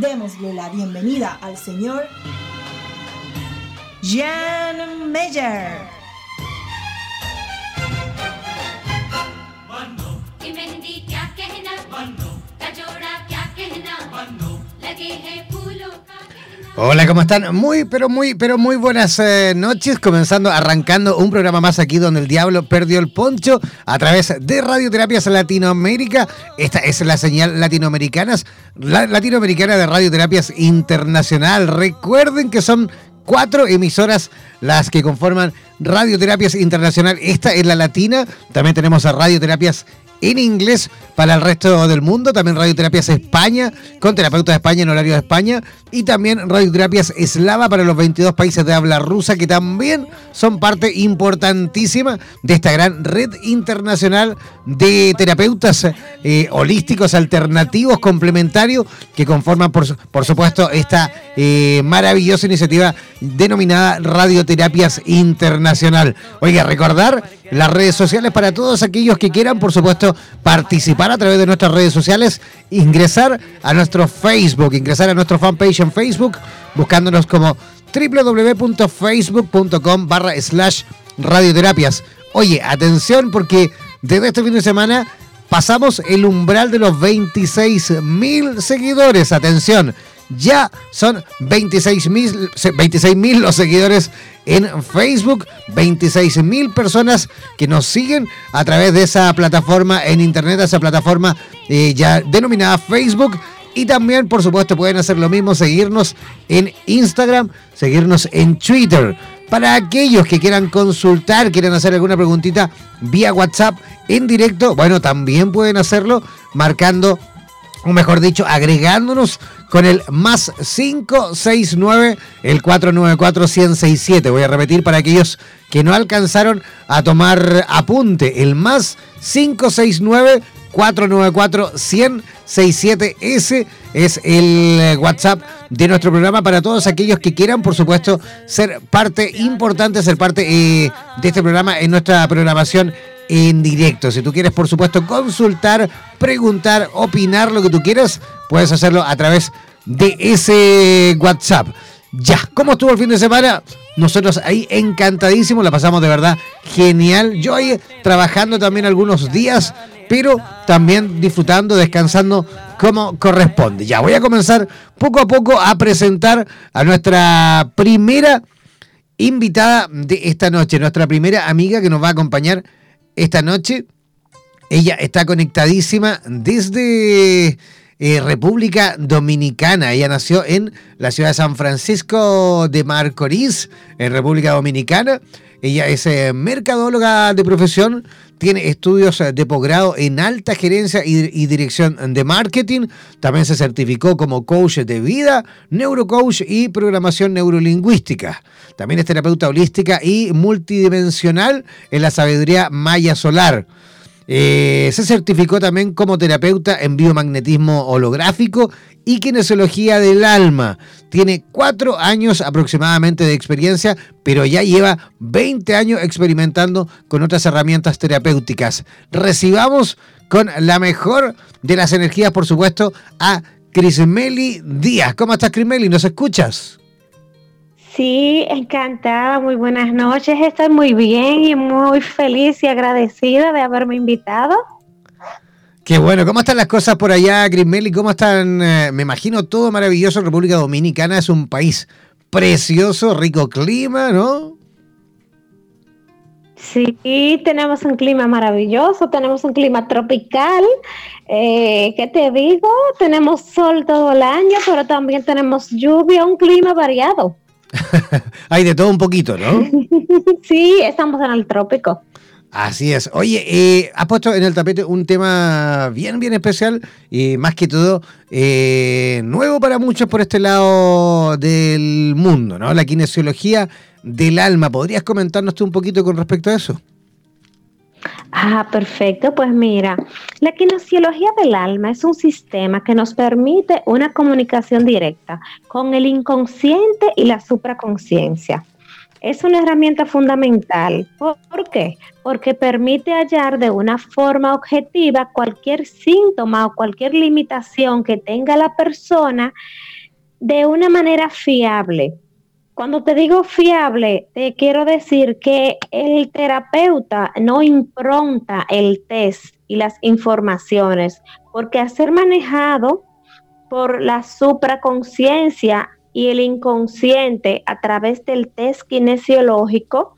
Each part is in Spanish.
Démosle la bienvenida al señor Jan Meyer. Hola, ¿cómo están? Muy, pero muy, pero muy buenas eh, noches. Comenzando, arrancando un programa más aquí donde el diablo perdió el poncho a través de Radioterapias Latinoamérica. Esta es la señal latinoamericana, la, latinoamericana de Radioterapias Internacional. Recuerden que son cuatro emisoras las que conforman Radioterapias Internacional. Esta es la latina. También tenemos a Radioterapias en inglés para el resto del mundo. También Radioterapias España, con terapeutas de España en horario de España. Y también Radioterapias Eslava para los 22 países de habla rusa, que también son parte importantísima de esta gran red internacional de terapeutas eh, holísticos, alternativos, complementarios, que conforman, por, por supuesto, esta eh, maravillosa iniciativa denominada Radioterapias Internacional. Oiga, recordar las redes sociales para todos aquellos que quieran, por supuesto, participar a través de nuestras redes sociales, ingresar a nuestro Facebook, ingresar a nuestro fanpage en Facebook, buscándonos como www.facebook.com barra slash radioterapias. Oye, atención porque desde este fin de semana pasamos el umbral de los 26 mil seguidores. Atención, ya son 26 mil 26, los seguidores en Facebook, 26 mil personas que nos siguen a través de esa plataforma en internet, esa plataforma eh, ya denominada Facebook. Y también, por supuesto, pueden hacer lo mismo, seguirnos en Instagram, seguirnos en Twitter. Para aquellos que quieran consultar, quieran hacer alguna preguntita vía WhatsApp en directo, bueno, también pueden hacerlo marcando o mejor dicho, agregándonos con el más 569, el 494-1067. Voy a repetir para aquellos que no alcanzaron a tomar apunte, el más 569. 494 100 67S es el eh, WhatsApp de nuestro programa para todos aquellos que quieran, por supuesto, ser parte importante, ser parte eh, de este programa en nuestra programación en directo. Si tú quieres, por supuesto, consultar, preguntar, opinar, lo que tú quieras, puedes hacerlo a través de ese WhatsApp. Ya, ¿cómo estuvo el fin de semana? Nosotros ahí encantadísimos, la pasamos de verdad genial. Yo ahí trabajando también algunos días, pero también disfrutando, descansando como corresponde. Ya voy a comenzar poco a poco a presentar a nuestra primera invitada de esta noche, nuestra primera amiga que nos va a acompañar esta noche. Ella está conectadísima desde eh, República Dominicana. Ella nació en la ciudad de San Francisco de Marcorís, en República Dominicana. Ella es eh, mercadóloga de profesión, tiene estudios eh, de posgrado en alta gerencia y, dirección de marketing. También se certificó como coach de vida, neurocoach y programación neurolingüística. También es terapeuta holística y multidimensional en la sabiduría maya solar. Eh, se certificó también como terapeuta en biomagnetismo holográfico y kinesiología del alma. Tiene cuatro años aproximadamente de experiencia, pero ya lleva 20 años experimentando con otras herramientas terapéuticas. Recibamos con la mejor de las energías, por supuesto, a Crismeli Díaz. ¿Cómo estás, Crismeli? ¿Nos escuchas? Sí, encantada, muy buenas noches. Estoy muy bien y muy feliz y agradecida de haberme invitado. Qué bueno, ¿cómo están las cosas por allá, Crismeli? ¿Cómo están? Eh, me imagino todo maravilloso. República Dominicana es un país precioso, rico clima, ¿no? Sí, tenemos un clima maravilloso, tenemos un clima tropical. Eh, ¿Qué te digo? Tenemos sol todo el año, pero también tenemos lluvia, un clima variado. Hay de todo un poquito, ¿no? sí, estamos en el trópico. Así es. Oye, eh, has puesto en el tapete un tema bien, bien especial y más que todo eh, nuevo para muchos por este lado del mundo, ¿no? La kinesiología del alma. ¿Podrías comentarnos tú un poquito con respecto a eso? Ah, perfecto. Pues mira, la kinesiología del alma es un sistema que nos permite una comunicación directa con el inconsciente y la supraconciencia. Es una herramienta fundamental. ¿Por qué? Porque permite hallar de una forma objetiva cualquier síntoma o cualquier limitación que tenga la persona de una manera fiable cuando te digo fiable, te quiero decir que el terapeuta no impronta el test y las informaciones, porque a ser manejado por la supraconciencia y el inconsciente a través del test kinesiológico,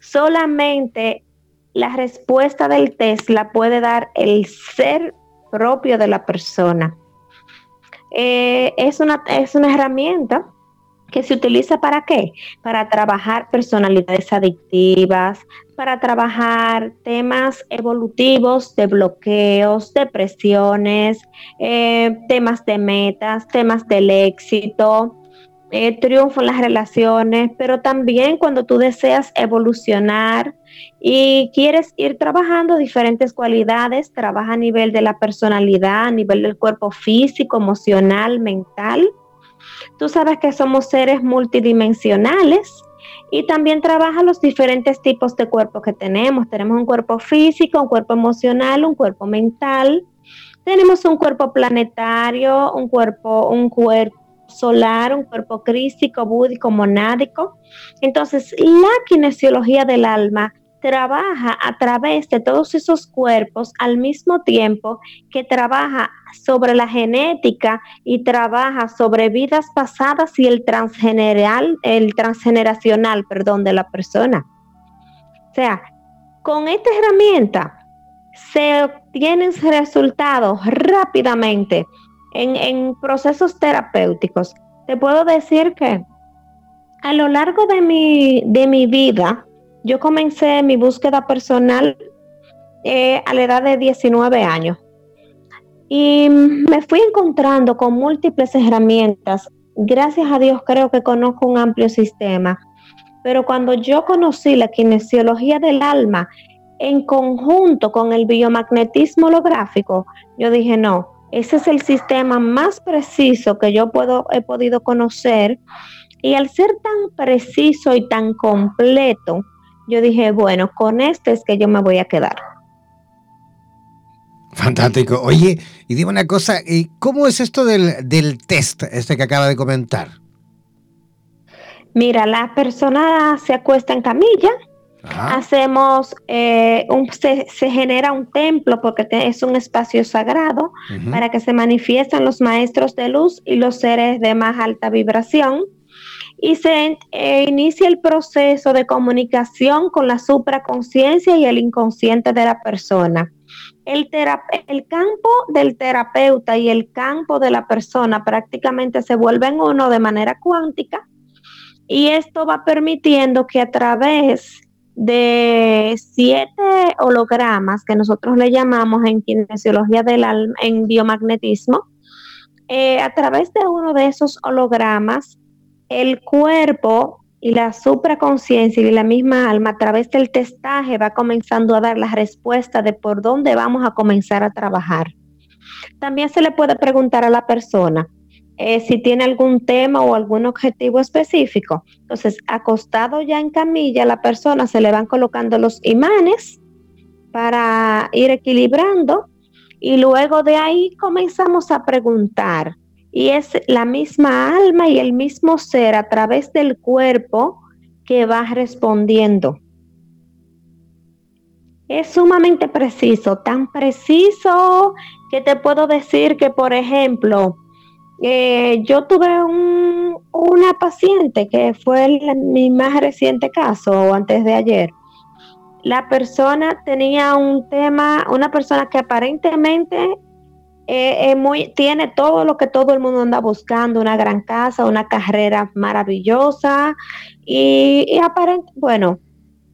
solamente la respuesta del test la puede dar el ser propio de la persona. Eh, es, una, es una herramienta que se utiliza para qué? Para trabajar personalidades adictivas, para trabajar temas evolutivos de bloqueos, depresiones, eh, temas de metas, temas del éxito, eh, triunfo en las relaciones, pero también cuando tú deseas evolucionar y quieres ir trabajando diferentes cualidades, trabaja a nivel de la personalidad, a nivel del cuerpo físico, emocional, mental Tú sabes que somos seres multidimensionales y también trabaja los diferentes tipos de cuerpo que tenemos. Tenemos un cuerpo físico, un cuerpo emocional, un cuerpo mental. Tenemos un cuerpo planetario, un cuerpo, un cuerpo solar, un cuerpo crístico, búdico, monádico. Entonces, la kinesiología del alma trabaja a través de todos esos cuerpos al mismo tiempo que trabaja sobre la genética y trabaja sobre vidas pasadas y el transgeneral, el transgeneracional, perdón, de la persona. O sea, con esta herramienta se obtienen resultados rápidamente en, en procesos terapéuticos. Te puedo decir que a lo largo de mi, de mi vida, yo comencé mi búsqueda personal eh, a la edad de 19 años y me fui encontrando con múltiples herramientas. Gracias a Dios creo que conozco un amplio sistema. Pero cuando yo conocí la kinesiología del alma en conjunto con el biomagnetismo holográfico, yo dije, no, ese es el sistema más preciso que yo puedo, he podido conocer. Y al ser tan preciso y tan completo, yo dije, bueno, con este es que yo me voy a quedar. Fantástico. Oye, y dime una cosa, ¿cómo es esto del, test, este que acaba de comentar? Mira, la persona se acuesta en camilla, hacemos, eh, un, se, genera un templo porque es un espacio sagrado para que se manifiesten los maestros de luz y los seres de más alta vibración y se eh, inicia el proceso de comunicación con la supraconciencia y el inconsciente de la persona. El, el campo del terapeuta y el campo de la persona prácticamente se vuelven uno de manera cuántica y esto va permitiendo que a través de siete hologramas que nosotros le llamamos en kinesiología del alma, en biomagnetismo, eh, a través de uno de esos hologramas el cuerpo y la supraconciencia y la misma alma a través del testaje va comenzando a dar la respuesta de por dónde vamos a comenzar a trabajar. También se le puede preguntar a la persona eh, si tiene algún tema o algún objetivo específico. Entonces, acostado ya en camilla, la persona se le van colocando los imanes para ir equilibrando y luego de ahí comenzamos a preguntar y es la misma alma y el mismo ser a través del cuerpo que va respondiendo. Es sumamente preciso, tan preciso que te puedo decir que, por ejemplo, eh, yo tuve una paciente que fue mi más reciente caso, antes de ayer. La persona tenía un tema, una persona que aparentemente eh, muy, tiene todo lo que todo el mundo anda buscando, una gran casa, una carrera maravillosa y, aparente, bueno,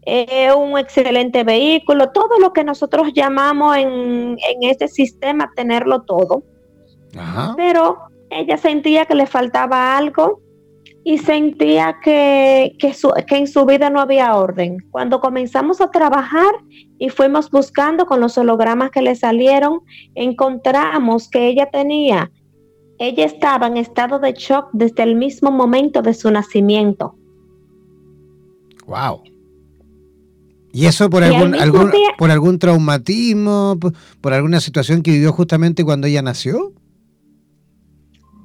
eh, un excelente vehículo, todo lo que nosotros llamamos en, en este sistema tenerlo todo. Pero ella sentía que le faltaba algo y sentía que, que, en su vida no había orden. Cuando comenzamos a trabajar y fuimos buscando con los hologramas que le salieron, encontramos que ella tenía, ella estaba en estado de shock desde el mismo momento de su nacimiento. Wow. ¿Y eso por algún, por algún traumatismo, por alguna situación que vivió justamente cuando ella nació?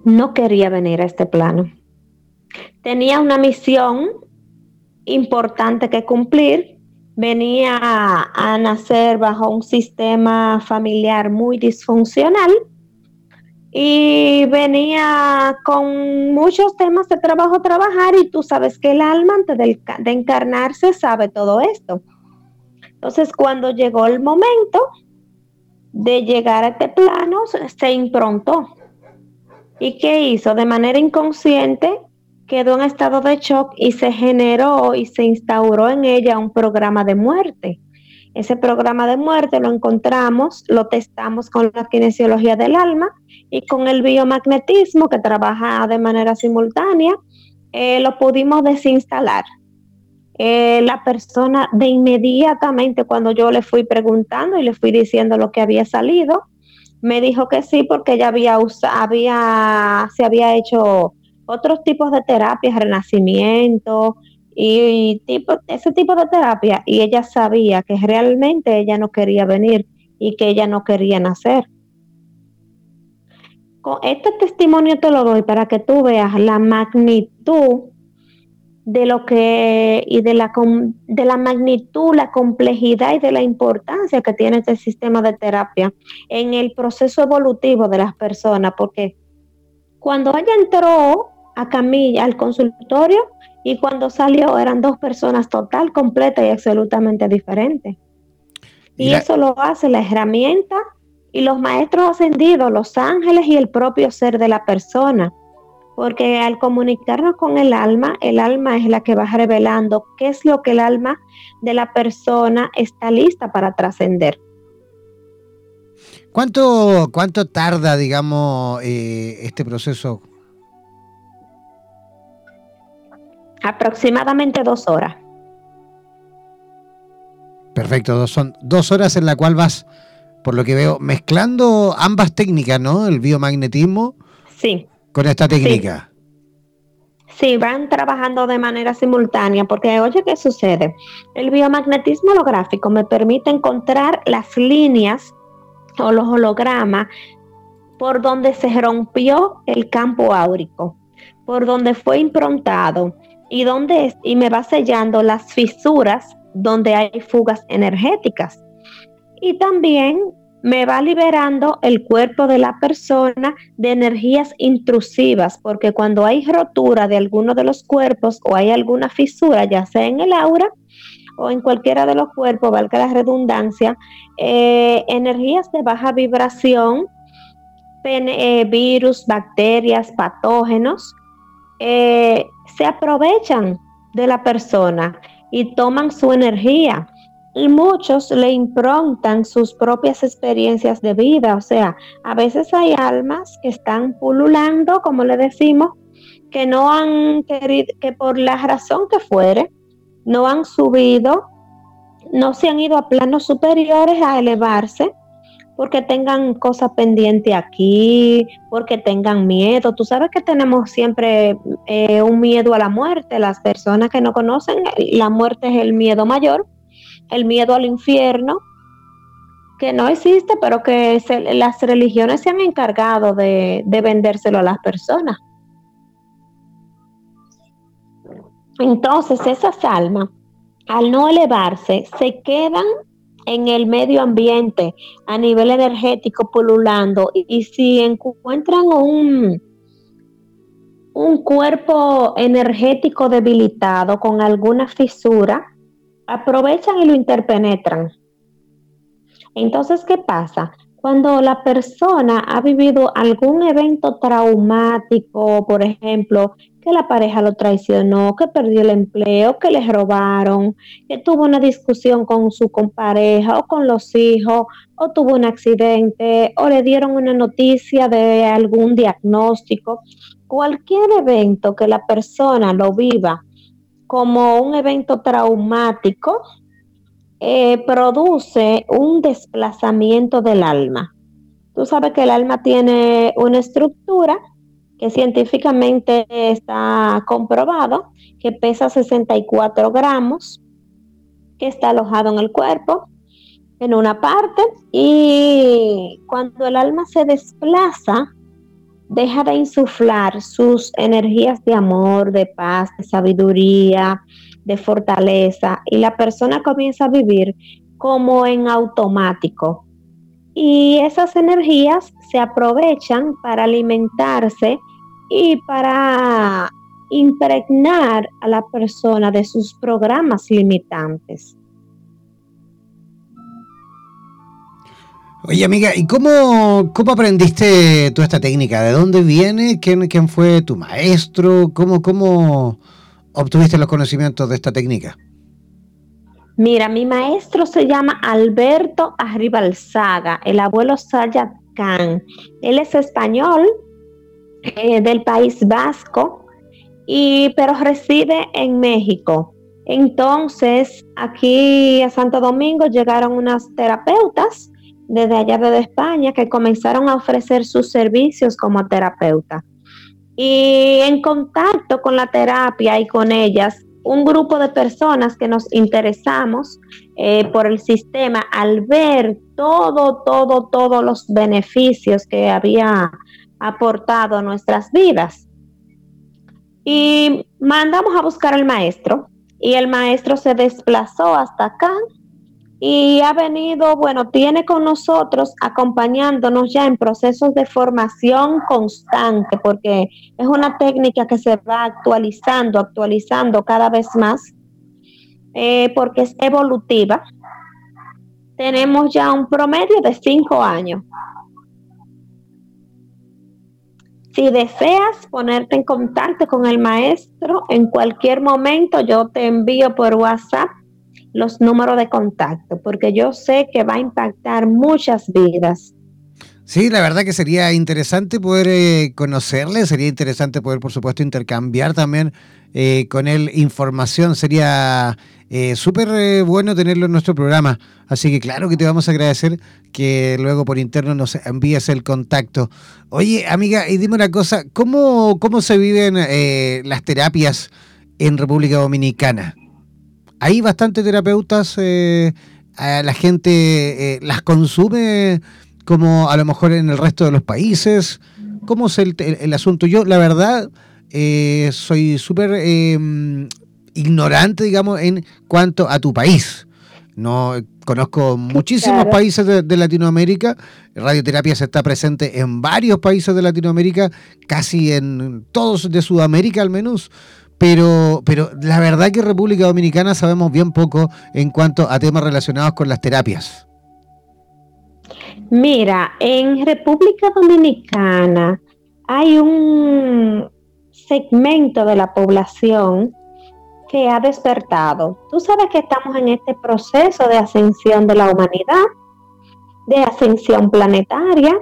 No quería venir a este plano tenía una misión importante que cumplir, venía a, nacer bajo un sistema familiar muy disfuncional y venía con muchos temas de trabajo trabajar y tú sabes que el alma antes de, de, encarnarse sabe todo esto. Entonces cuando llegó el momento de llegar a este plano, se improntó. ¿Y qué hizo? De manera inconsciente quedó en estado de shock y se generó y se instauró en ella un programa de muerte. Ese programa de muerte lo encontramos, lo testamos con la kinesiología del alma y con el biomagnetismo que trabaja de manera simultánea, eh, lo pudimos desinstalar. Eh, la persona de inmediatamente cuando yo le fui preguntando y le fui diciendo lo que había salido, me dijo que sí porque ella había, había se había hecho otros tipos de terapias, renacimiento y, tipo, ese tipo de terapia. Y ella sabía que realmente ella no quería venir y que ella no quería nacer. Con este testimonio te lo doy para que tú veas la magnitud de lo que y de la de la magnitud, la complejidad y de la importancia que tiene este sistema de terapia en el proceso evolutivo de las personas, porque cuando ella entró a Camilla al consultorio y cuando salió eran dos personas total, completa y absolutamente diferentes. Y, eso lo hace la herramienta y los maestros ascendidos, los ángeles y el propio ser de la persona. Porque al comunicarnos con el alma, el alma es la que va revelando qué es lo que el alma de la persona está lista para trascender. ¿Cuánto, ¿Cuánto tarda, digamos, eh, este proceso Aproximadamente dos horas. Perfecto, son dos horas en la cual vas, por lo que veo, mezclando ambas técnicas, ¿no? El biomagnetismo. Sí. Con esta técnica. Sí. van trabajando de manera simultánea, porque oye, ¿qué sucede? El biomagnetismo holográfico me permite encontrar las líneas o los hologramas por donde se rompió el campo áurico, por donde fue improntado, y, donde, y me va sellando las fisuras donde hay fugas energéticas. Y también me va liberando el cuerpo de la persona de energías intrusivas, porque cuando hay rotura de alguno de los cuerpos o hay alguna fisura, ya sea en el aura o en cualquiera de los cuerpos, valga la redundancia, eh, energías de baja vibración, eh, virus, bacterias, patógenos, eh, se aprovechan de la persona y toman su energía. Y muchos le improntan sus propias experiencias de vida. O sea, a veces hay almas que están pululando, como le decimos, que no han querido, que por la razón que fuere, no han subido, no se han ido a planos superiores a elevarse porque tengan cosas pendientes aquí, porque tengan miedo. Tú sabes que tenemos siempre eh, un miedo a la muerte. Las personas que no conocen, la muerte es el miedo mayor, el miedo al infierno, que no existe, pero que las religiones se han encargado de, de vendérselo a las personas. Entonces esas almas, al no elevarse, se quedan en el medio ambiente a nivel energético pululando y, si encuentran un, un cuerpo energético debilitado con alguna fisura, aprovechan y lo interpenetran. Entonces, ¿qué pasa? Cuando la persona ha vivido algún evento traumático, por ejemplo, que la pareja lo traicionó, que perdió el empleo, que le robaron, que tuvo una discusión con su compareja o con los hijos, o tuvo un accidente, o le dieron una noticia de algún diagnóstico. Cualquier evento que la persona lo viva como un evento traumático, eh, produce un desplazamiento del alma. Tú sabes que el alma tiene una estructura que científicamente está comprobado, que pesa 64 gramos, que está alojado en el cuerpo, en una parte, y cuando el alma se desplaza, deja de insuflar sus energías de amor, de paz, de sabiduría, de fortaleza, y la persona comienza a vivir como en automático, y esas energías se aprovechan para alimentarse y para impregnar a la persona de sus programas limitantes. Oye, amiga, ¿y cómo, cómo aprendiste toda esta técnica? ¿De dónde viene? ¿Quién, quién fue tu maestro? ¿Cómo, ¿Cómo obtuviste los conocimientos de esta técnica? Mira, mi maestro se llama Alberto Arribalzaga, el abuelo Sayat Khan. Él es español eh, del País Vasco, y, pero reside en México. Entonces, aquí a Santo Domingo llegaron unas terapeutas desde allá de España que comenzaron a ofrecer sus servicios como terapeuta. Y en contacto con la terapia y con ellas, un grupo de personas que nos interesamos eh, por el sistema al ver todo, todo, todos los beneficios que había aportado a nuestras vidas. Y mandamos a buscar al maestro y el maestro se desplazó hasta acá y ha venido, bueno, tiene con nosotros acompañándonos ya en procesos de formación constante, porque es una técnica que se va actualizando, actualizando cada vez más, eh, porque es evolutiva. Tenemos ya un promedio de cinco años. Si deseas ponerte en contacto con el maestro, en cualquier momento yo te envío por WhatsApp los números de contacto, porque yo sé que va a impactar muchas vidas. Sí, la verdad que sería interesante poder eh, conocerle, sería interesante poder, por supuesto, intercambiar también eh, con él información. Sería eh, súper bueno tenerlo en nuestro programa. Así que claro que te vamos a agradecer que luego por interno nos envíes el contacto. Oye, amiga, y dime una cosa, ¿cómo, cómo se viven las terapias en República Dominicana? Hay bastantes terapeutas, eh, la gente eh, las consume como a lo mejor en el resto de los países. ¿Cómo es el, asunto? Yo, la verdad, eh, soy súper em, ignorante, digamos, en cuanto a tu país. No conozco muchísimos países de, de, Latinoamérica. Radioterapia se está presente en varios países de Latinoamérica, casi en todos de Sudamérica al menos pero, pero la verdad que República Dominicana sabemos bien poco en cuanto a temas relacionados con las terapias. Mira, en República Dominicana hay un segmento de la población que ha despertado. Tú sabes que estamos en este proceso de ascensión de la humanidad, de ascensión planetaria,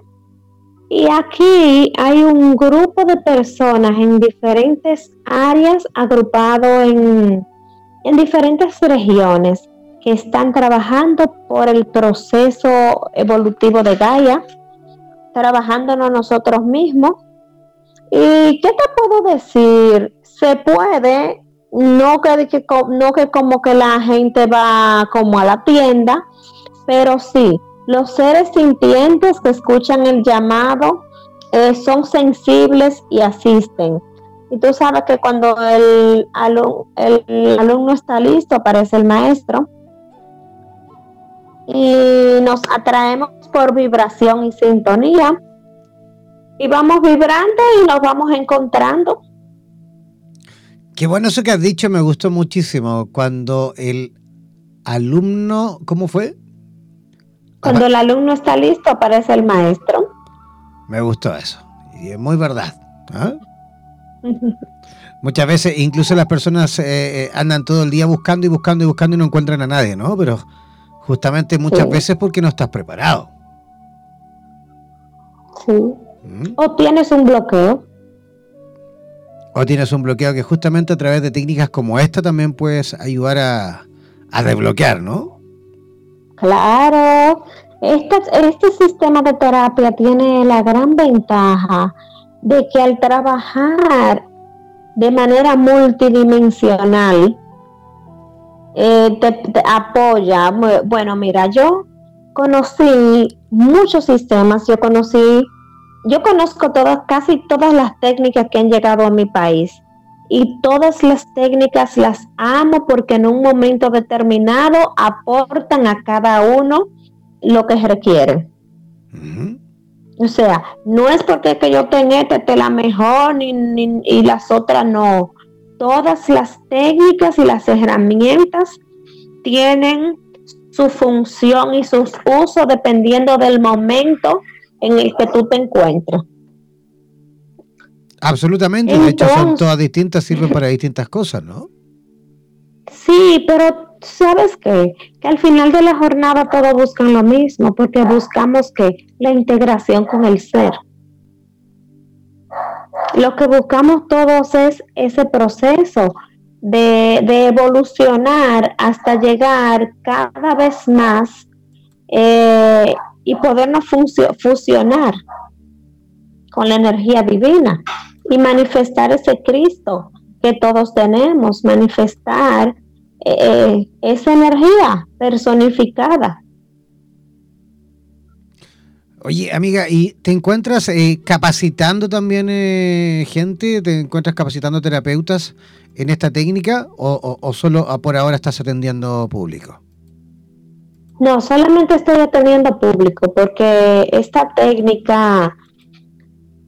Y aquí hay un grupo de personas en diferentes áreas agrupado en, en diferentes regiones que están trabajando por el proceso evolutivo de Gaia, trabajándonos nosotros mismos. ¿Y qué te puedo decir? Se puede, no que, no que como que la gente va como a la tienda, pero sí, los seres sintientes que escuchan el llamado eh, son sensibles y asisten. Y tú sabes que cuando el, el alumno está listo, aparece el maestro. Y nos atraemos por vibración y sintonía. Y vamos vibrando y nos vamos encontrando. Qué bueno eso que has dicho, me gustó muchísimo. Cuando el alumno, ¿cómo fue? Cuando el alumno está listo, aparece el maestro. Me gustó eso. Y es muy verdad. ¿ah? Muchas veces, incluso las personas eh, eh, andan todo el día buscando y buscando y buscando y no encuentran a nadie, ¿no? Pero justamente muchas veces porque no estás preparado. Sí. ¿Mm? O tienes un bloqueo. O tienes un bloqueo que justamente a través de técnicas como esta también puedes ayudar a, a desbloquear, ¿no? Claro, este, este sistema de terapia tiene la gran ventaja de que al trabajar de manera multidimensional, eh, te, apoya. Bueno, mira, yo conocí muchos sistemas, yo conocí, yo conozco todas, casi todas las técnicas que han llegado a mi país y todas las técnicas las amo porque en un momento determinado aportan a cada uno lo que requiere. O sea, no es porque que yo tenga esta la mejor ni, y las otras no. Todas las técnicas y las herramientas tienen su función y sus usos dependiendo del momento en el que tú te encuentras. Absolutamente, de hecho son todas distintas, sirven para distintas cosas, ¿no? Sí, pero ¿sabes qué? Que al final de la jornada todos buscan lo mismo, porque buscamos que la integración con el ser. Lo que buscamos todos es ese proceso de, evolucionar hasta llegar cada vez más eh, y podernos fusionar con la energía divina y manifestar ese Cristo que todos tenemos, manifestar eh, eh, esa energía personificada. Oye, amiga, ¿y te encuentras eh, capacitando también gente? ¿Te encuentras capacitando terapeutas en esta técnica o, o solo por ahora estás atendiendo público? No, solamente estoy atendiendo público porque esta técnica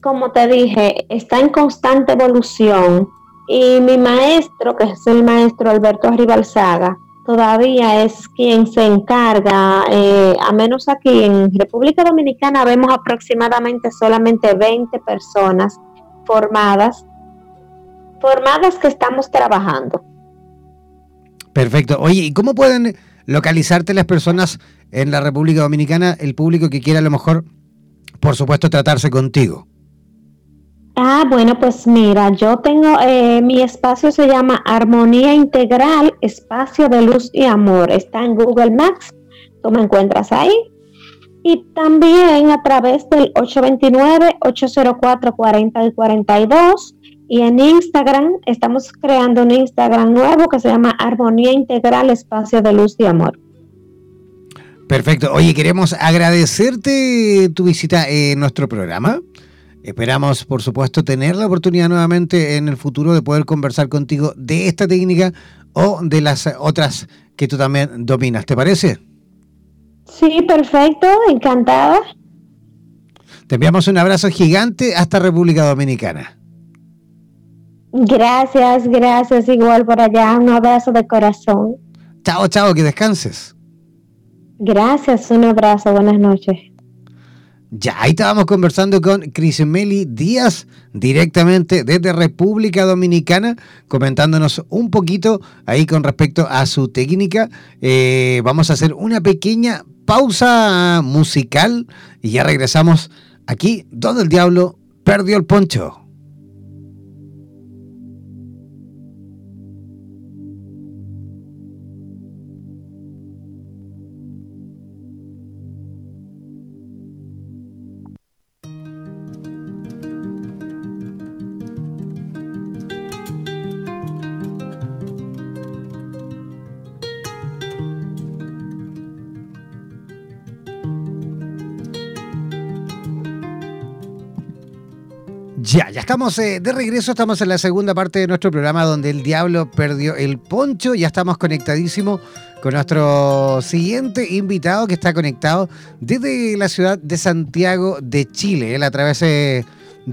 como te dije, está en constante evolución y mi maestro, que es el maestro Alberto Arribalzaga, todavía es quien se encarga, eh, a menos aquí en República Dominicana vemos aproximadamente solamente 20 personas formadas, formadas que estamos trabajando. Perfecto. Oye, ¿y cómo pueden localizarte las personas en la República Dominicana, el público que quiera a lo mejor, por supuesto, tratarse contigo? Ah, bueno, pues mira, yo tengo, eh, mi espacio se llama Armonía Integral, Espacio de Luz y Amor. Está en Google Maps, tú me encuentras ahí. Y también a través del 829-804-4042. Y en Instagram, estamos creando un Instagram nuevo que se llama Armonía Integral, Espacio de Luz y Amor. Perfecto. Oye, queremos agradecerte tu visita en nuestro programa. Esperamos, por supuesto, tener la oportunidad nuevamente en el futuro de poder conversar contigo de esta técnica o de las otras que tú también dominas. ¿Te parece? Sí, perfecto, encantada. Te enviamos un abrazo gigante hasta República Dominicana. Gracias, gracias, igual por allá, un abrazo de corazón. Chao, chao, que descanses. Gracias, un abrazo, buenas noches. Ya, ahí estábamos conversando con Meli Díaz, directamente desde República Dominicana, comentándonos un poquito ahí con respecto a su técnica. Eh, vamos a hacer una pequeña pausa musical y ya regresamos aquí donde el diablo perdió el poncho. Estamos eh, de regreso, estamos en la segunda parte de nuestro programa donde el diablo perdió el poncho, ya estamos conectadísimos con nuestro siguiente invitado que está conectado desde la ciudad de Santiago de Chile, él a través de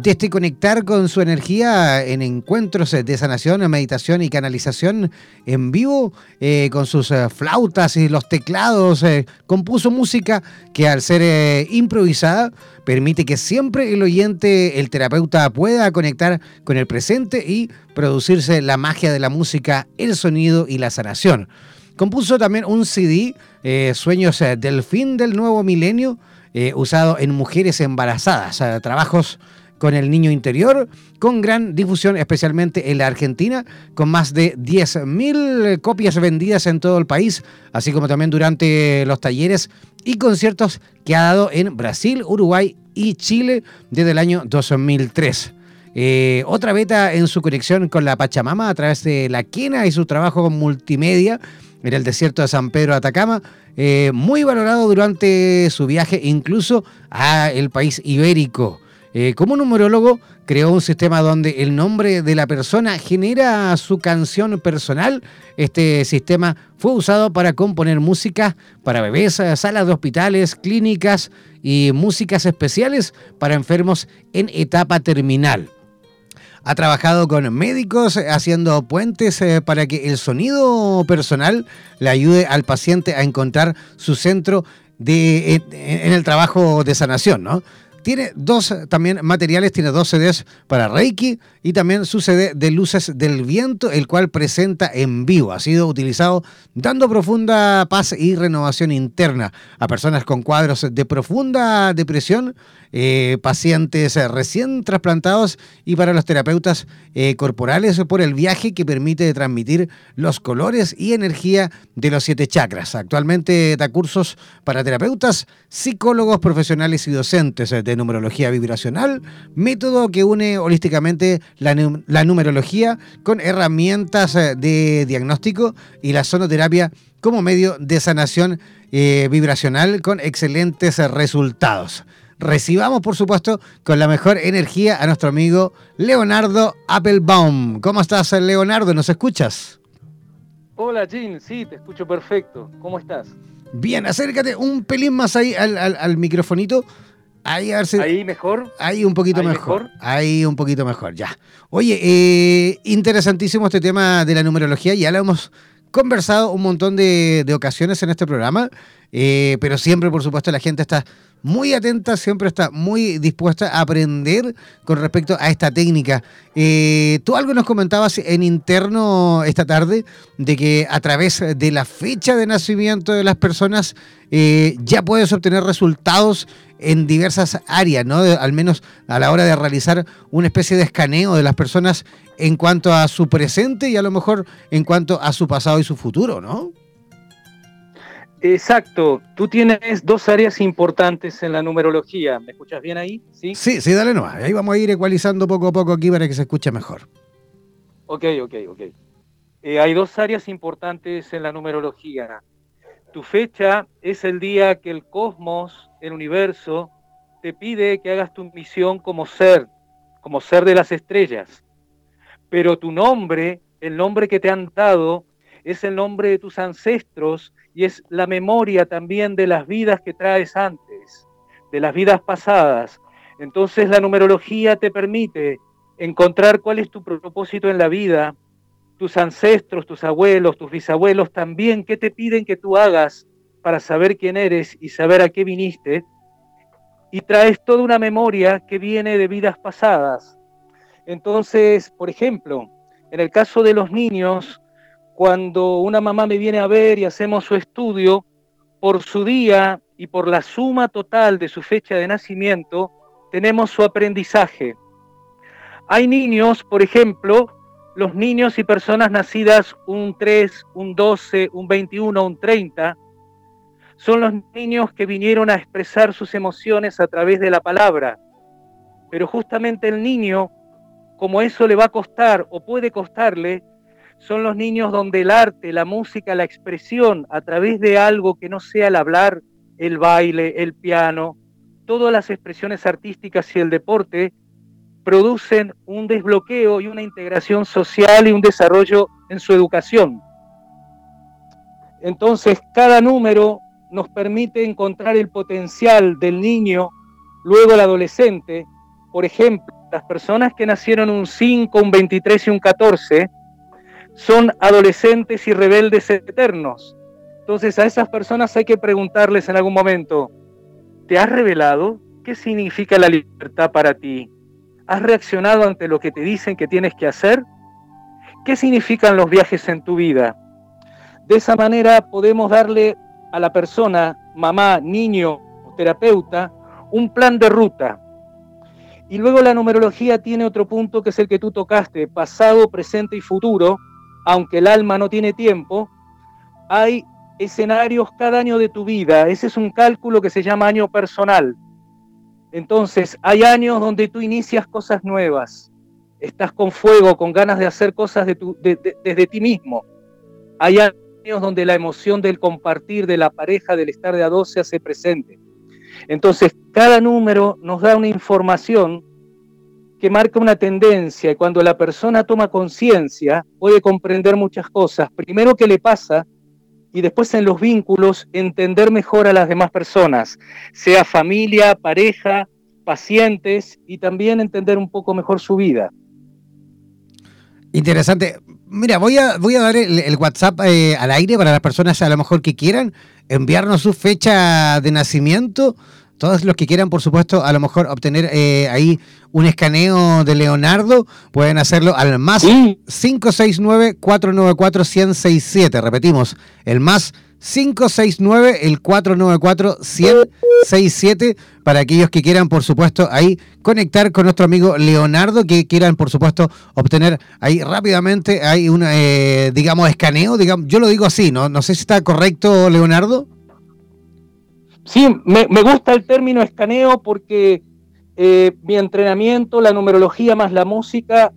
este conectar con su energía en encuentros de sanación, meditación y canalización en vivo, eh, con sus eh, flautas y los teclados, compuso música que al ser improvisada, permite que siempre el oyente, el terapeuta, pueda conectar con el presente y producirse la magia de la música, el sonido y la sanación. Compuso también un CD, eh, Sueños eh, del fin del nuevo milenio, eh, usado en mujeres embarazadas, trabajos con el niño interior, con gran difusión especialmente en la Argentina, con más de 10.000 copias vendidas en todo el país, así como también durante los talleres y conciertos que ha dado en Brasil, Uruguay y Chile desde el año 2003. Eh, otra beta en su conexión con la Pachamama a través de la Quena y su trabajo con multimedia en el desierto de San Pedro de Atacama, eh, muy valorado durante su viaje incluso a el país ibérico. Eh, como numerólogo, creó un sistema donde el nombre de la persona genera su canción personal. Este sistema fue usado para componer música para bebés, salas de hospitales, clínicas y músicas especiales para enfermos en etapa terminal. Ha trabajado con médicos haciendo puentes eh, para que el sonido personal le ayude al paciente a encontrar su centro de, en el trabajo de sanación, ¿no? Tiene dos también materiales, tiene dos CDs para Reiki y también su CD de Luces del Viento, el cual presenta en vivo. Ha sido utilizado dando profunda paz y renovación interna a personas con cuadros de profunda depresión, eh, pacientes recién trasplantados y para los terapeutas eh, corporales por el viaje que permite transmitir los colores y energía de los siete chakras. Actualmente da cursos para terapeutas, psicólogos profesionales y docentes de numerología vibracional, método que une holísticamente la, numerología con herramientas eh, de diagnóstico y la sonoterapia como medio de sanación vibracional con excelentes resultados. Recibamos, por supuesto, con la mejor energía a nuestro amigo Leonardo Applebaum. ¿Cómo estás, Leonardo? ¿Nos escuchas? Hola, Jim. Sí, te escucho perfecto. ¿Cómo estás? Bien, acércate un pelín más ahí al, al microfonito Ahí, a ver si, ahí mejor. Ahí un poquito mejor. Ahí un poquito mejor, ya. Oye, eh, interesantísimo este tema de la numerología. Ya lo hemos conversado un montón de, ocasiones en este programa, eh, pero siempre, por supuesto, la gente está muy atenta, siempre está muy dispuesta a aprender con respecto a esta técnica. Eh, tú algo nos comentabas en interno esta tarde de que a través de la fecha de nacimiento de las personas eh, ya puedes obtener resultados en diversas áreas, ¿no? al menos a la hora de realizar una especie de escaneo de las personas en cuanto a su presente y a lo mejor en cuanto a su pasado y su futuro, ¿no? Exacto, tú tienes dos áreas importantes en la numerología. ¿Me escuchas bien ahí? Sí, sí, sí dale nomás. Ahí vamos a ir ecualizando poco a poco aquí para que se escuche mejor. Ok, ok, ok. Eh, hay dos áreas importantes en la numerología. Tu fecha es el día que el cosmos, el universo, te pide que hagas tu misión como ser, como ser de las estrellas. Pero tu nombre, el nombre que te han dado, es el nombre de tus ancestros y es la memoria también de las vidas que traes antes, de las vidas pasadas. Entonces la numerología te permite encontrar cuál es tu propósito en la vida, tus ancestros, tus abuelos, tus bisabuelos también, qué te piden que tú hagas para saber quién eres y saber a qué viniste. Y traes toda una memoria que viene de vidas pasadas. Entonces, por ejemplo, en el caso de los niños, cuando una mamá me viene a ver y hacemos su estudio, por su día y por la suma total de su fecha de nacimiento, tenemos su aprendizaje. Hay niños, por ejemplo, los niños y personas nacidas un 3, un 12, un 21, un 30, son los niños que vinieron a expresar sus emociones a través de la palabra. Pero justamente el niño, como eso le va a costar o puede costarle, son los niños donde el arte, la música, la expresión a través de algo que no sea el hablar, el baile, el piano, todas las expresiones artísticas y el deporte producen un desbloqueo y una integración social y un desarrollo en su educación. Entonces, cada número nos permite encontrar el potencial del niño, luego el adolescente. Por ejemplo, las personas que nacieron un 5, un 23 y un 14 son adolescentes y rebeldes eternos. Entonces a esas personas hay que preguntarles en algún momento, ¿te has revelado? ¿Qué significa la libertad para ti? ¿Has reaccionado ante lo que te dicen que tienes que hacer? ¿Qué significan los viajes en tu vida? De esa manera podemos darle a la persona, mamá, niño, terapeuta, un plan de ruta. Y luego la numerología tiene otro punto que es el que tú tocaste, pasado, presente y futuro, aunque el alma no tiene tiempo, hay escenarios cada año de tu vida. Ese es un cálculo que se llama año personal. Entonces, hay años donde tú inicias cosas nuevas, estás con fuego, con ganas de hacer cosas desde ti mismo. Hay años donde la emoción del compartir, de la pareja, del estar de a dos se hace presente. Entonces, cada número nos da una información que marca una tendencia y cuando la persona toma conciencia puede comprender muchas cosas. Primero, qué le pasa y después en los vínculos entender mejor a las demás personas, sea familia, pareja, pacientes y también entender un poco mejor su vida. Interesante. Mira, voy a, voy a dar el, WhatsApp eh, al aire para las personas a lo mejor que quieran enviarnos su fecha de nacimiento todos los que quieran, por supuesto, a lo mejor obtener eh, ahí un escaneo de Leonardo, pueden hacerlo al más 569-494-1067. Repetimos, el más 569, el 494-1067, para aquellos que quieran, por supuesto, ahí conectar con nuestro amigo Leonardo, que quieran, por supuesto, obtener ahí rápidamente, hay un, eh, digamos, escaneo, digamos, yo lo digo así, ¿no? No sé si está correcto, Leonardo. Sí, me, gusta el término escaneo porque eh, mi entrenamiento, la numerología más la música,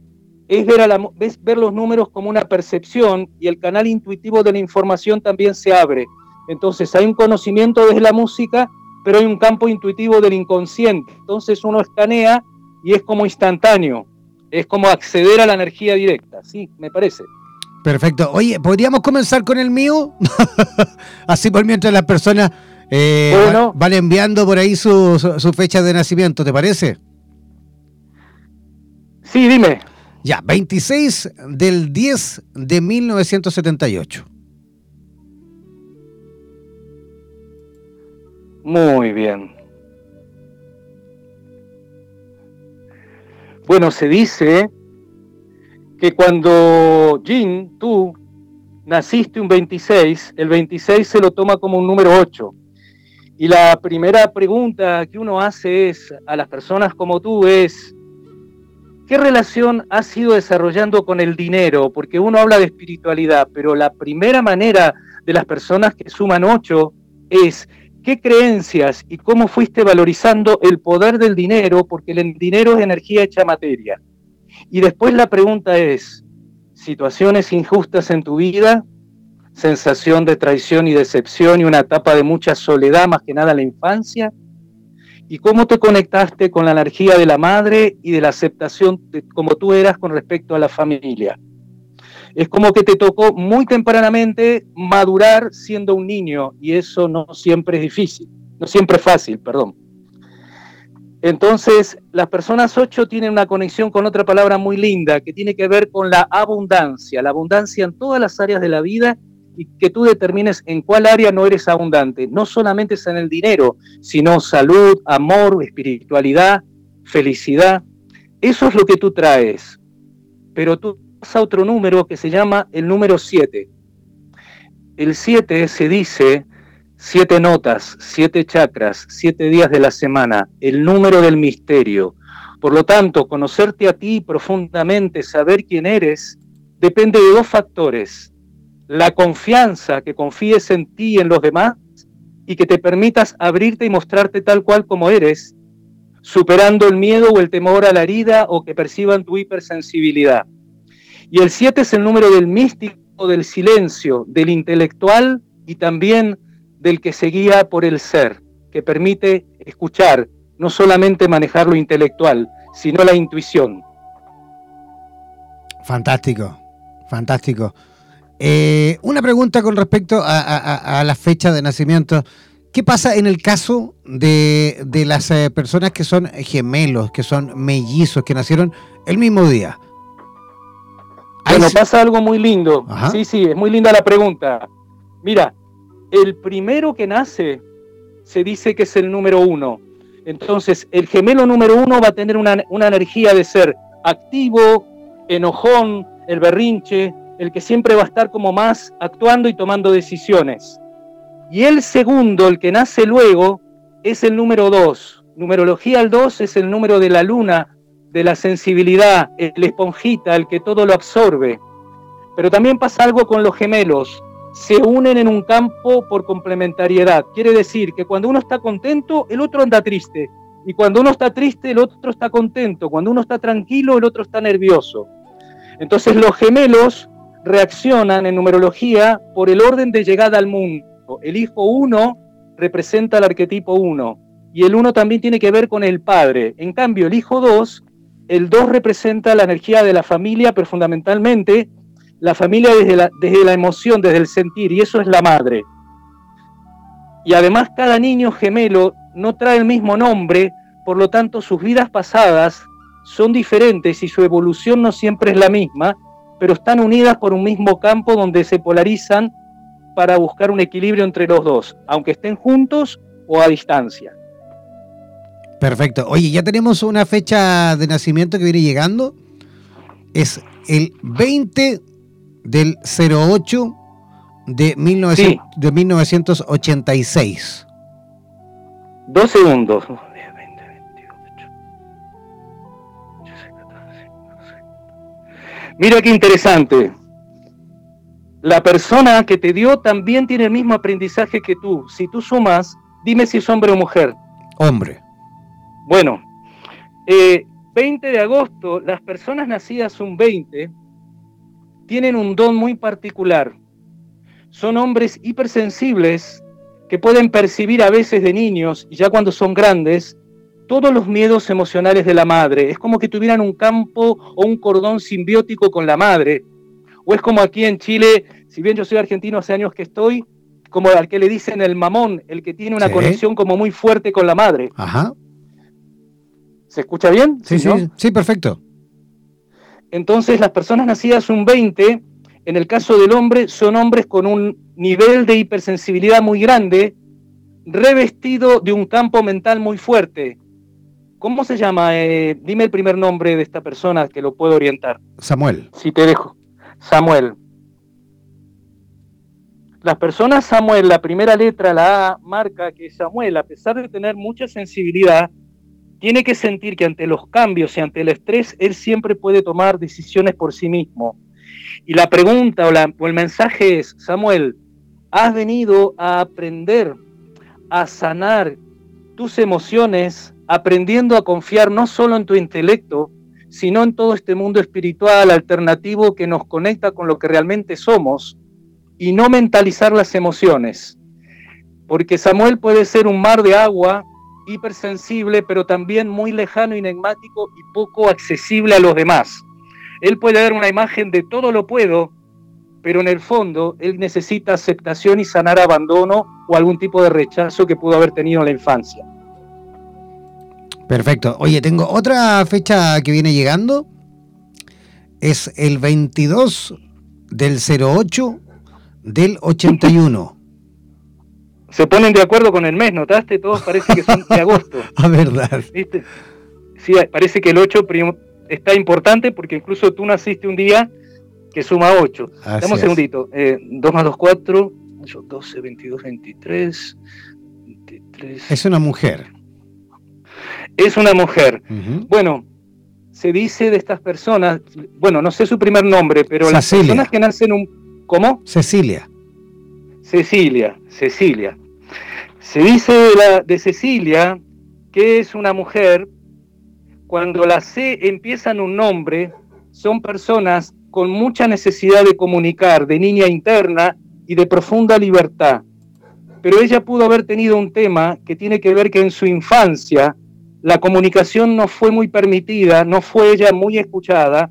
es ver, a la, ver los números como una percepción y el canal intuitivo de la información también se abre. Entonces hay un conocimiento desde la música, pero hay un campo intuitivo del inconsciente. Entonces uno escanea y es como instantáneo, es como acceder a la energía directa, sí, me parece. Perfecto. Oye, ¿podríamos comenzar con el mío? Así por mientras las personas eh, van enviando por ahí su, fecha de nacimiento, ¿te parece? Sí, dime. Ya, 26 del 10 de 1978. Muy bien. Bueno, se dice que cuando Jin, tú, naciste un 26, el 26 se lo toma como un número 8. Y la primera pregunta que uno hace es a las personas como tú es, ¿qué relación has ido desarrollando con el dinero? Porque uno habla de espiritualidad, pero la primera manera de las personas que suman ocho es qué creencias y cómo fuiste valorizando el poder del dinero, porque el dinero es energía hecha materia. Y después la pregunta es, situaciones injustas en tu vida, sensación de traición y decepción y una etapa de mucha soledad, más que nada la infancia? ¿Y cómo te conectaste con la energía de la madre y de la aceptación de como tú eras con respecto a la familia? Es como que te tocó muy tempranamente madurar siendo un niño y eso no siempre es difícil, no siempre es fácil, perdón. Entonces, las personas ocho tienen una conexión con otra palabra muy linda que tiene que ver con la abundancia, la abundancia en todas las áreas de la vida y que tú determines en cuál área no eres abundante. No solamente es en el dinero, sino salud, amor, espiritualidad, felicidad. Eso es lo que tú traes. Pero tú vas a otro número que se llama el número 7. El 7 se dice siete notas, siete chakras, siete días de la semana, el número del misterio. Por lo tanto, conocerte a ti profundamente, saber quién eres, depende de dos factores. La confianza, que confíes en ti y en los demás, y que te permitas abrirte y mostrarte tal cual como eres, superando el miedo o el temor a la herida o que perciban tu hipersensibilidad. Y el siete es el número del místico, del silencio, del intelectual y también del que se guía por el ser, que permite escuchar, no solamente manejar lo intelectual, sino la intuición. Fantástico, fantástico. Eh, una pregunta con respecto a, la fecha de nacimiento. ¿Qué pasa en el caso de, las eh, personas que son gemelos, que son mellizos, que nacieron el mismo día? Bueno, pasa algo muy lindo. Sí, sí, es muy linda la pregunta. Mira, el primero que nace se dice que es el número uno. Entonces, el gemelo número uno va a tener una, energía de ser activo, enojón, el berrinche, el que siempre va a estar como más actuando y tomando decisiones. Y el segundo, el que nace luego, es el número dos. Numerología al dos es el número de la luna, de la sensibilidad, el esponjita, el que todo lo absorbe. Pero también pasa algo con los gemelos se unen en un campo por complementariedad. Quiere decir que cuando uno está contento, el otro anda triste. Y cuando uno está triste, el otro está contento. Cuando uno está tranquilo, el otro está nervioso. Entonces los gemelos reaccionan en numerología por el orden de llegada al mundo. El hijo 1 representa el arquetipo 1 y el 1 también tiene que ver con el padre. En cambio, el hijo 2, el 2 representa la energía de la familia, pero fundamentalmente la familia desde desde la emoción, desde el sentir, y eso es la madre. Y además cada niño gemelo no trae el mismo nombre, por lo tanto sus vidas pasadas son diferentes y su evolución no siempre es la misma, pero están unidas por un mismo campo donde se polarizan para buscar un equilibrio entre los dos, aunque estén juntos o a distancia. Perfecto. Oye, ya tenemos una fecha de nacimiento que viene llegando. Es el 20 del 08 de, 1900, de 1986. Dos segundos. Mira qué interesante. La persona que te dio también tiene el mismo aprendizaje que tú. Si tú sumas, dime si es hombre o mujer. Hombre. Bueno, 20 eh, de agosto, las personas nacidas un 20 tienen un don muy particular. Son hombres hipersensibles que pueden percibir a veces de niños, y ya cuando son grandes, todos los miedos emocionales de la madre. Es como que tuvieran un campo o un cordón simbiótico con la madre. O es como aquí en Chile, si bien yo soy argentino hace años que estoy, como al que le dicen el mamón, el que tiene una conexión como muy fuerte con la madre. Ajá. ¿Se escucha bien? Sí, sí, sí, perfecto. Entonces las personas nacidas un 20, en el caso del hombre, son hombres con un nivel de hipersensibilidad muy grande, revestido de un campo mental muy fuerte. ¿Cómo se llama? Eh, dime el primer nombre de esta persona que lo puedo orientar. Samuel. Si te dejo. Samuel. Las personas Samuel, la primera letra, la A, marca que Samuel, a pesar de tener mucha sensibilidad, tiene que sentir que ante los cambios y ante el estrés, él siempre puede tomar decisiones por sí mismo. Y la pregunta o, el mensaje es, Samuel, has venido a aprender a sanar tus emociones, aprendiendo a confiar no solo en tu intelecto, sino en todo este mundo espiritual alternativo que nos conecta con lo que realmente somos y no mentalizar las emociones. Porque Samuel puede ser un mar de agua hipersensible, pero también muy lejano, enigmático y poco accesible a los demás. Él puede dar una imagen de todo lo puedo, pero en el fondo él necesita aceptación y sanar abandono o algún tipo de rechazo que pudo haber tenido en la infancia. Perfecto. Oye, tengo otra fecha que viene llegando. Es el 22 del 08 del 81 se ponen de acuerdo con el mes, ¿notaste? Todos parece que son de agosto. A verdad. ¿Viste? Sí, parece que el 8 está importante porque incluso tú naciste un día que suma 8. Dame un segundito. 2 eh, más 2, 4. 12, 22, 23, 23. Es una mujer. Es una mujer. Bueno, se dice de estas personas, bueno, no sé su primer nombre, pero las personas que nacen un... ¿Cómo? Cecilia. Cecilia, Cecilia. Se dice de, la, de Cecilia que es una mujer, cuando la C empieza en un nombre, son personas con mucha necesidad de comunicar, de niña interna y de profunda libertad. Pero ella pudo haber tenido un tema que tiene que ver que en su infancia la comunicación no fue muy permitida, no fue ella muy escuchada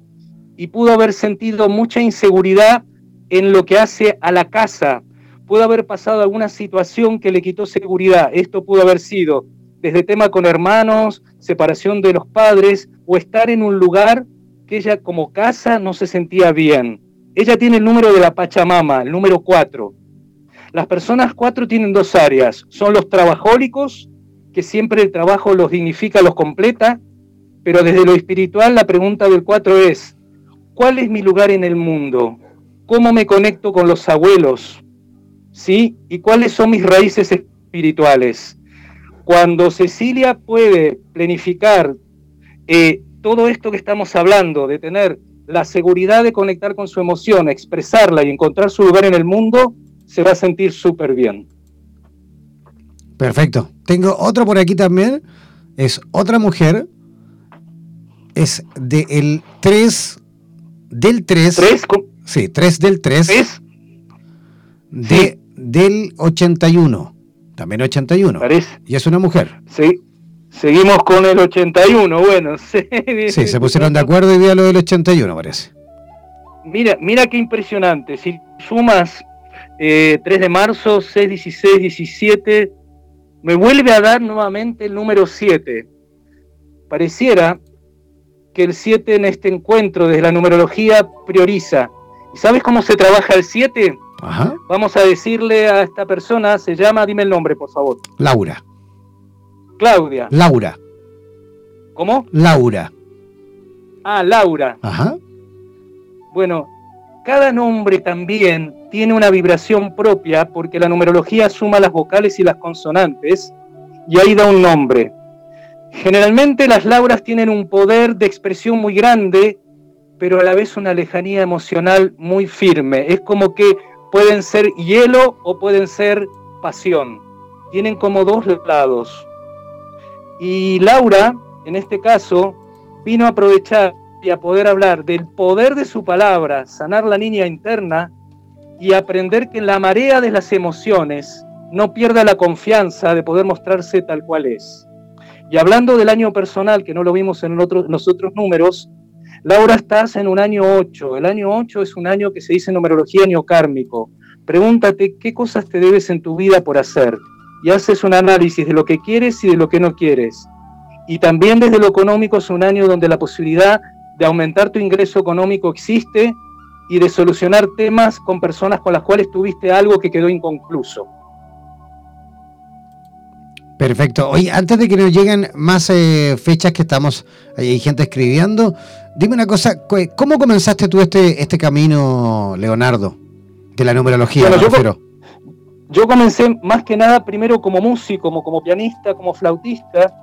y pudo haber sentido mucha inseguridad en lo que hace a la casa. Pudo haber pasado alguna situación que le quitó seguridad. Esto pudo haber sido desde tema con hermanos, separación de los padres o estar en un lugar que ella como casa no se sentía bien. Ella tiene el número de la Pachamama, el número 4. Las personas 4 tienen dos áreas, son los trabajólicos, que siempre el trabajo los dignifica, los completa, pero desde lo espiritual la pregunta del 4 es, ¿cuál es mi lugar en el mundo? ¿Cómo me conecto con los abuelos? ¿Sí? ¿Y cuáles son mis raíces espirituales? Cuando Cecilia puede planificar eh, todo esto que estamos hablando, de tener la seguridad de conectar con su emoción, expresarla y encontrar su lugar en el mundo, se va a sentir súper bien. Perfecto. Tengo otro por aquí también. Es otra mujer. Es del 3. Del 3. ¿3? Sí, 3 del 3. ¿3? De, Del 81. También 81. Parece. Y es una mujer. Sí. Seguimos con el 81. Bueno, sí. Sí, se pusieron de acuerdo y día lo del 81, parece. Mira, mira qué impresionante. Si sumas eh, 3 de marzo, 6, 16, 17, me vuelve a dar nuevamente el número 7. Pareciera que el 7 en este encuentro desde la numerología prioriza. ¿Y sabes cómo se trabaja el 7? Vamos a decirle a esta persona, se llama, dime el nombre, por favor. Laura. Claudia. Laura. ¿Cómo? Laura. Ah, Laura. Ajá. Bueno, cada nombre también tiene una vibración propia porque la numerología suma las vocales y las consonantes y ahí da un nombre. Generalmente las lauras tienen un poder de expresión muy grande, pero a la vez una lejanía emocional muy firme. Es como que pueden ser hielo o pueden ser pasión. Tienen como dos lados. Y Laura, en este caso, vino a aprovechar y a poder hablar del poder de su palabra, sanar la niña interna y aprender que en la marea de las emociones no pierda la confianza de poder mostrarse tal cual es. Y hablando del año personal, que no lo vimos en, los otros números, Laura estás en un año 8. El año 8 es un año que se dice en numerología año kármico. Pregúntate qué cosas te debes en tu vida por hacer y haces un análisis de lo que quieres y de lo que no quieres. Y también desde lo económico es un año donde la posibilidad de aumentar tu ingreso económico existe y de solucionar temas con personas con las cuales tuviste algo que quedó inconcluso. Perfecto. Oye, antes de que nos lleguen más eh, fechas que estamos, hay gente escribiendo, dime una cosa, ¿cómo comenzaste tú este, este camino, Leonardo, de la numerología? yo, yo, comencé más que nada primero como músico, como, como pianista, como flautista,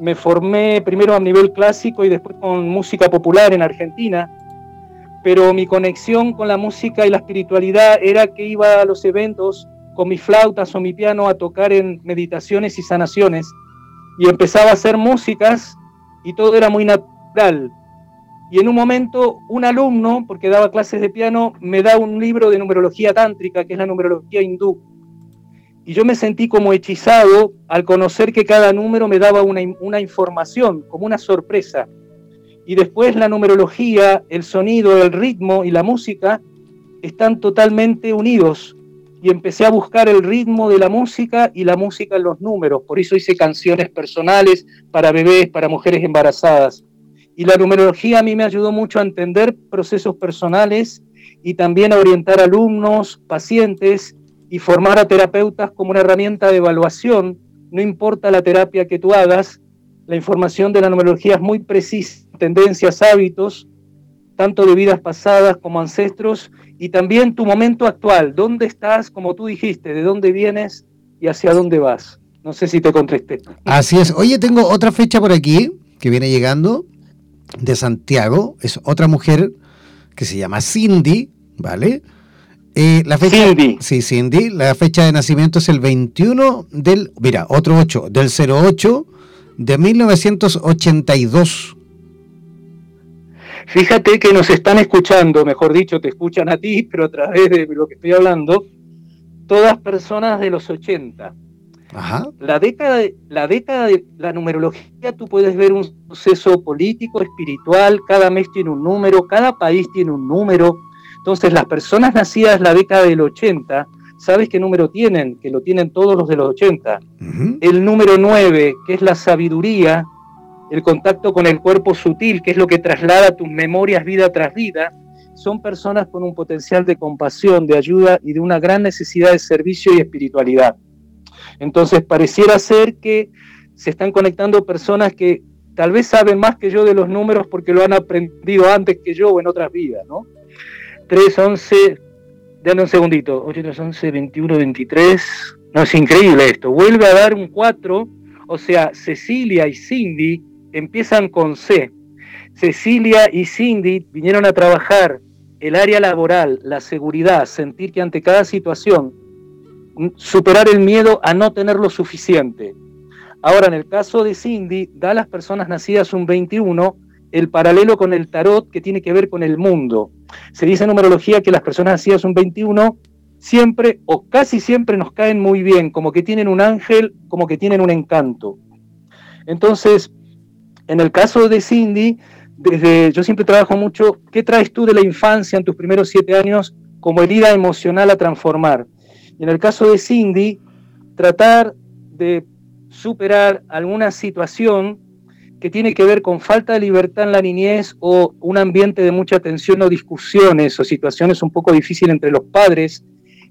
me formé primero a nivel clásico y después con música popular en Argentina, pero mi conexión con la música y la espiritualidad era que iba a los eventos con mis flautas o mi piano a tocar en meditaciones y sanaciones y empezaba a hacer músicas y todo era muy natural. Y en un momento un alumno, porque daba clases de piano, me da un libro de numerología tántrica, que es la numerología hindú y yo me sentí como hechizado al conocer que cada número me daba una, información, como una sorpresa. Y después la numerología, el sonido, el ritmo y la música están totalmente unidos. Y empecé a buscar el ritmo de la música y la música en los números. Por eso hice canciones personales para bebés, para mujeres embarazadas. Y la numerología a mí me ayudó mucho a entender procesos personales y también a orientar alumnos, pacientes y formar a terapeutas como una herramienta de evaluación, no importa la terapia que tú hagas, la información de la numerología es muy precisa, tendencias, hábitos, tanto de vidas pasadas como ancestros, y también tu momento actual, dónde estás, como tú dijiste, de dónde vienes y hacia dónde vas. No sé si te contesté. Así es. Oye, tengo otra fecha por aquí que viene llegando de Santiago. Es otra mujer que se llama Cindy, ¿vale? Eh, la fecha, Cindy. Sí, Cindy. La fecha de nacimiento es el 21 del, mira, otro 8, del 08 de 1982. Fíjate que nos están escuchando, mejor dicho, te escuchan a ti, pero a través de lo que estoy hablando, todas personas de los 80. Ajá. La década, de, la década de la numerología, tú puedes ver un suceso político, espiritual, cada mes tiene un número, cada país tiene un número. Entonces, las personas nacidas en la década del 80, ¿sabes qué número tienen? Que lo tienen todos los de los 80. Ujú. El número 9, que es la sabiduría, el contacto con el cuerpo sutil, que es lo que traslada tus memorias vida tras vida, son personas con un potencial de compasión, de ayuda y de una gran necesidad de servicio y espiritualidad. Entonces pareciera ser que se están conectando personas que tal vez saben más que yo de los números porque lo han aprendido antes que yo o en otras vidas, ¿no? 3, 11, dame un segundito, 8, 3, 11, 21, 23, no, es increíble esto, vuelve a dar un 4, o sea, Cecilia y Cindy empiezan con C. Cecilia y Cindy vinieron a trabajar el área laboral, la seguridad, sentir que ante cada situación superar el miedo a no tener lo suficiente. Ahora, en el caso de Cindy, da a las personas nacidas un 21 el paralelo con el tarot que tiene que ver con el mundo. Se dice en numerología que las personas nacidas un 21 siempre o casi siempre nos caen muy bien, como que tienen un ángel, como que tienen un encanto. Entonces, en el caso de Cindy, desde yo siempre trabajo mucho, ¿qué traes tú de la infancia en tus primeros siete años como herida emocional a transformar? Y en el caso de Cindy, tratar de superar alguna situación que tiene que ver con falta de libertad en la niñez o un ambiente de mucha tensión o discusiones o situaciones un poco difíciles entre los padres,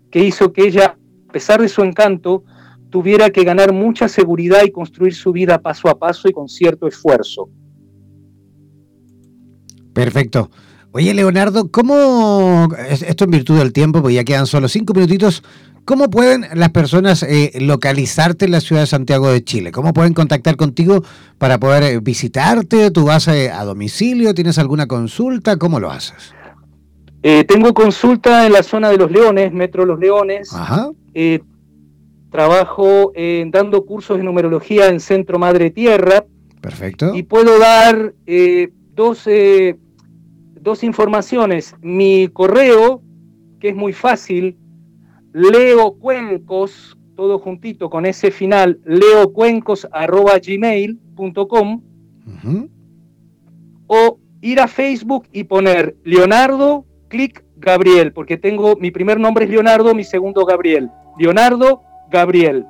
que hizo que ella, a pesar de su encanto, tuviera que ganar mucha seguridad y construir su vida paso a paso y con cierto esfuerzo. Perfecto. Oye, Leonardo, ¿cómo, esto en virtud del tiempo, porque ya quedan solo cinco minutitos, ¿cómo pueden las personas eh, localizarte en la ciudad de Santiago de Chile? ¿Cómo pueden contactar contigo para poder eh, visitarte? ¿Tú vas eh, a domicilio? ¿Tienes alguna consulta? ¿Cómo lo haces? Eh, tengo consulta en la zona de Los Leones, Metro Los Leones. Ajá. Trabajo dando cursos de numerología en Centro Madre Tierra Perfecto. y puedo dar dos, dos informaciones. Mi correo, que es muy fácil, leocuencos, todo juntito con ese final, leocuencos.gmail.com Ujú. o ir a Facebook y poner Leonardo, clic Gabriel, porque tengo, mi primer nombre es Leonardo, mi segundo Gabriel. Leonardo Gabriel.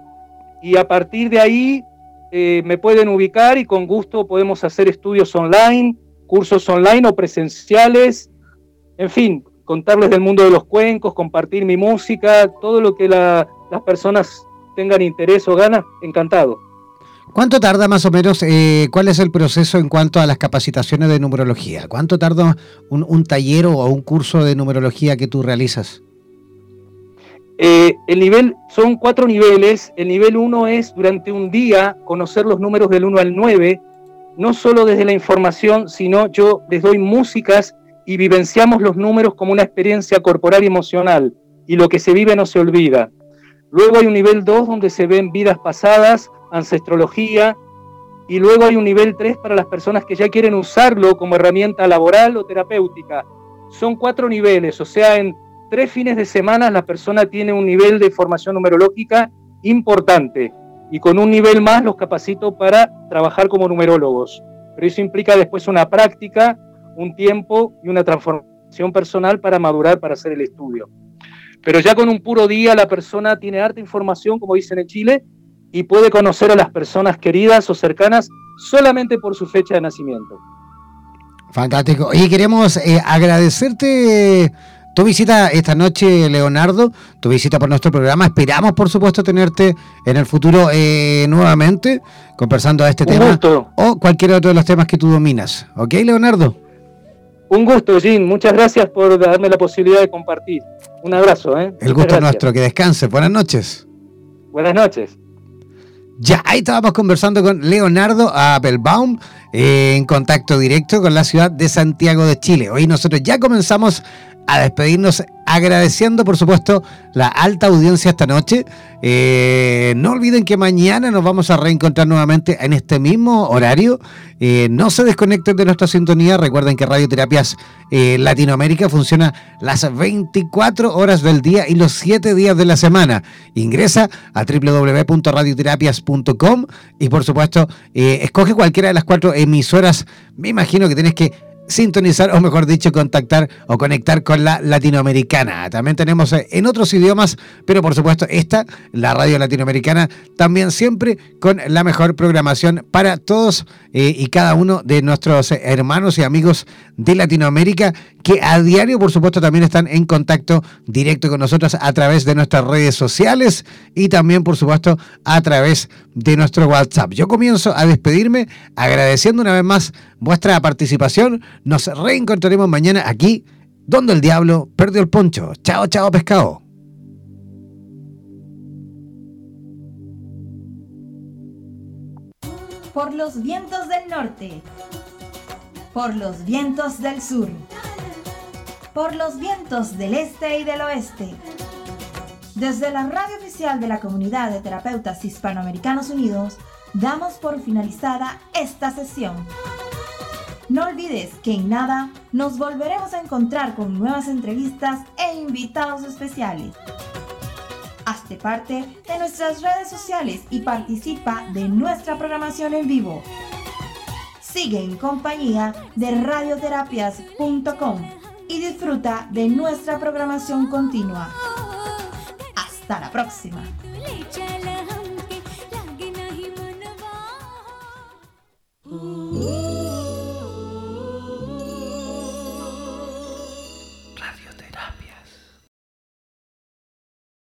Y a partir de ahí eh, me pueden ubicar y con gusto podemos hacer estudios online, cursos online o presenciales, en fin, contarles del mundo de los cuencos, compartir mi música, todo lo que la- las personas tengan interés o ganas, encantado. ¿Cuánto tarda más o menos? eh, ¿Cuál es el proceso en cuanto a las capacitaciones de numerología? ¿Cuánto tarda un, un taller o un curso de numerología que tú realizas? Eh, el nivel, son cuatro niveles. El nivel 1 es durante un día conocer los números del 1 al 9, no solo desde la información, sino yo les doy músicas y vivenciamos los números como una experiencia corporal y emocional. Y lo que se vive no se olvida. Luego hay un nivel 2 donde se ven vidas pasadas, ancestrología. Y luego hay un nivel 3 para las personas que ya quieren usarlo como herramienta laboral o terapéutica. Son cuatro niveles, o sea, en tres fines de semana la persona tiene un nivel de formación numerológica importante y con un nivel más los capacito para trabajar como numerólogos. Pero eso implica después una práctica, un tiempo y una transformación personal para madurar, para hacer el estudio. Pero ya con un puro día la persona tiene harta información, como dicen en Chile, y puede conocer a las personas queridas o cercanas solamente por su fecha de nacimiento. Fantástico. Oye, queremos eh, agradecerte tu visita esta noche, Leonardo, tu visita por nuestro programa. Esperamos, por supuesto, tenerte en el futuro eh, nuevamente conversando a este Un tema gusto. o cualquier otro de los temas que tú dominas. ¿Ok, Leonardo? Un gusto, Jim. Muchas gracias por darme la posibilidad de compartir. Un abrazo. ¿eh? El gusto es nuestro. Que descanse. Buenas noches. Buenas noches. Ya, ahí estábamos conversando con Leonardo Appelbaum eh, en contacto directo con la ciudad de Santiago de Chile. Hoy nosotros ya comenzamos a despedirnos agradeciendo por supuesto la alta audiencia esta noche. Eh, no olviden que mañana nos vamos a reencontrar nuevamente en este mismo horario. Eh, no se desconecten de nuestra sintonía. Recuerden que Radioterapias eh, Latinoamérica funciona las 24 horas del día y los 7 días de la semana. Ingresa a www.radioterapias.com y por supuesto escoge cualquiera de las cuatro emisoras. Me imagino que tienes que sintonizar o mejor dicho contactar o conectar con la latinoamericana. También tenemos eh, en otros idiomas, pero por supuesto esta, la radio latinoamericana, también siempre con la mejor programación para todos eh, y cada uno de nuestros hermanos y amigos de Latinoamérica que a diario por supuesto también están en contacto directo con nosotros a través de nuestras redes sociales y también por supuesto a través de nuestro WhatsApp. Yo comienzo a despedirme agradeciendo una vez más vuestra participación. Nos reencontraremos mañana aquí, donde el diablo perdió el poncho. Chao, chao, pescado. Por los vientos del norte, por los vientos del sur, por los vientos del este y del oeste. Desde la radio oficial de la Comunidad de Terapeutas Hispanoamericanos Unidos, damos por finalizada esta sesión. No olvides que en nada nos volveremos a encontrar con nuevas entrevistas e invitados especiales. Hazte parte de nuestras redes sociales y participa de nuestra programación en vivo. Sigue en compañía de radioterapias.com y disfruta de nuestra programación continua. Hasta la próxima.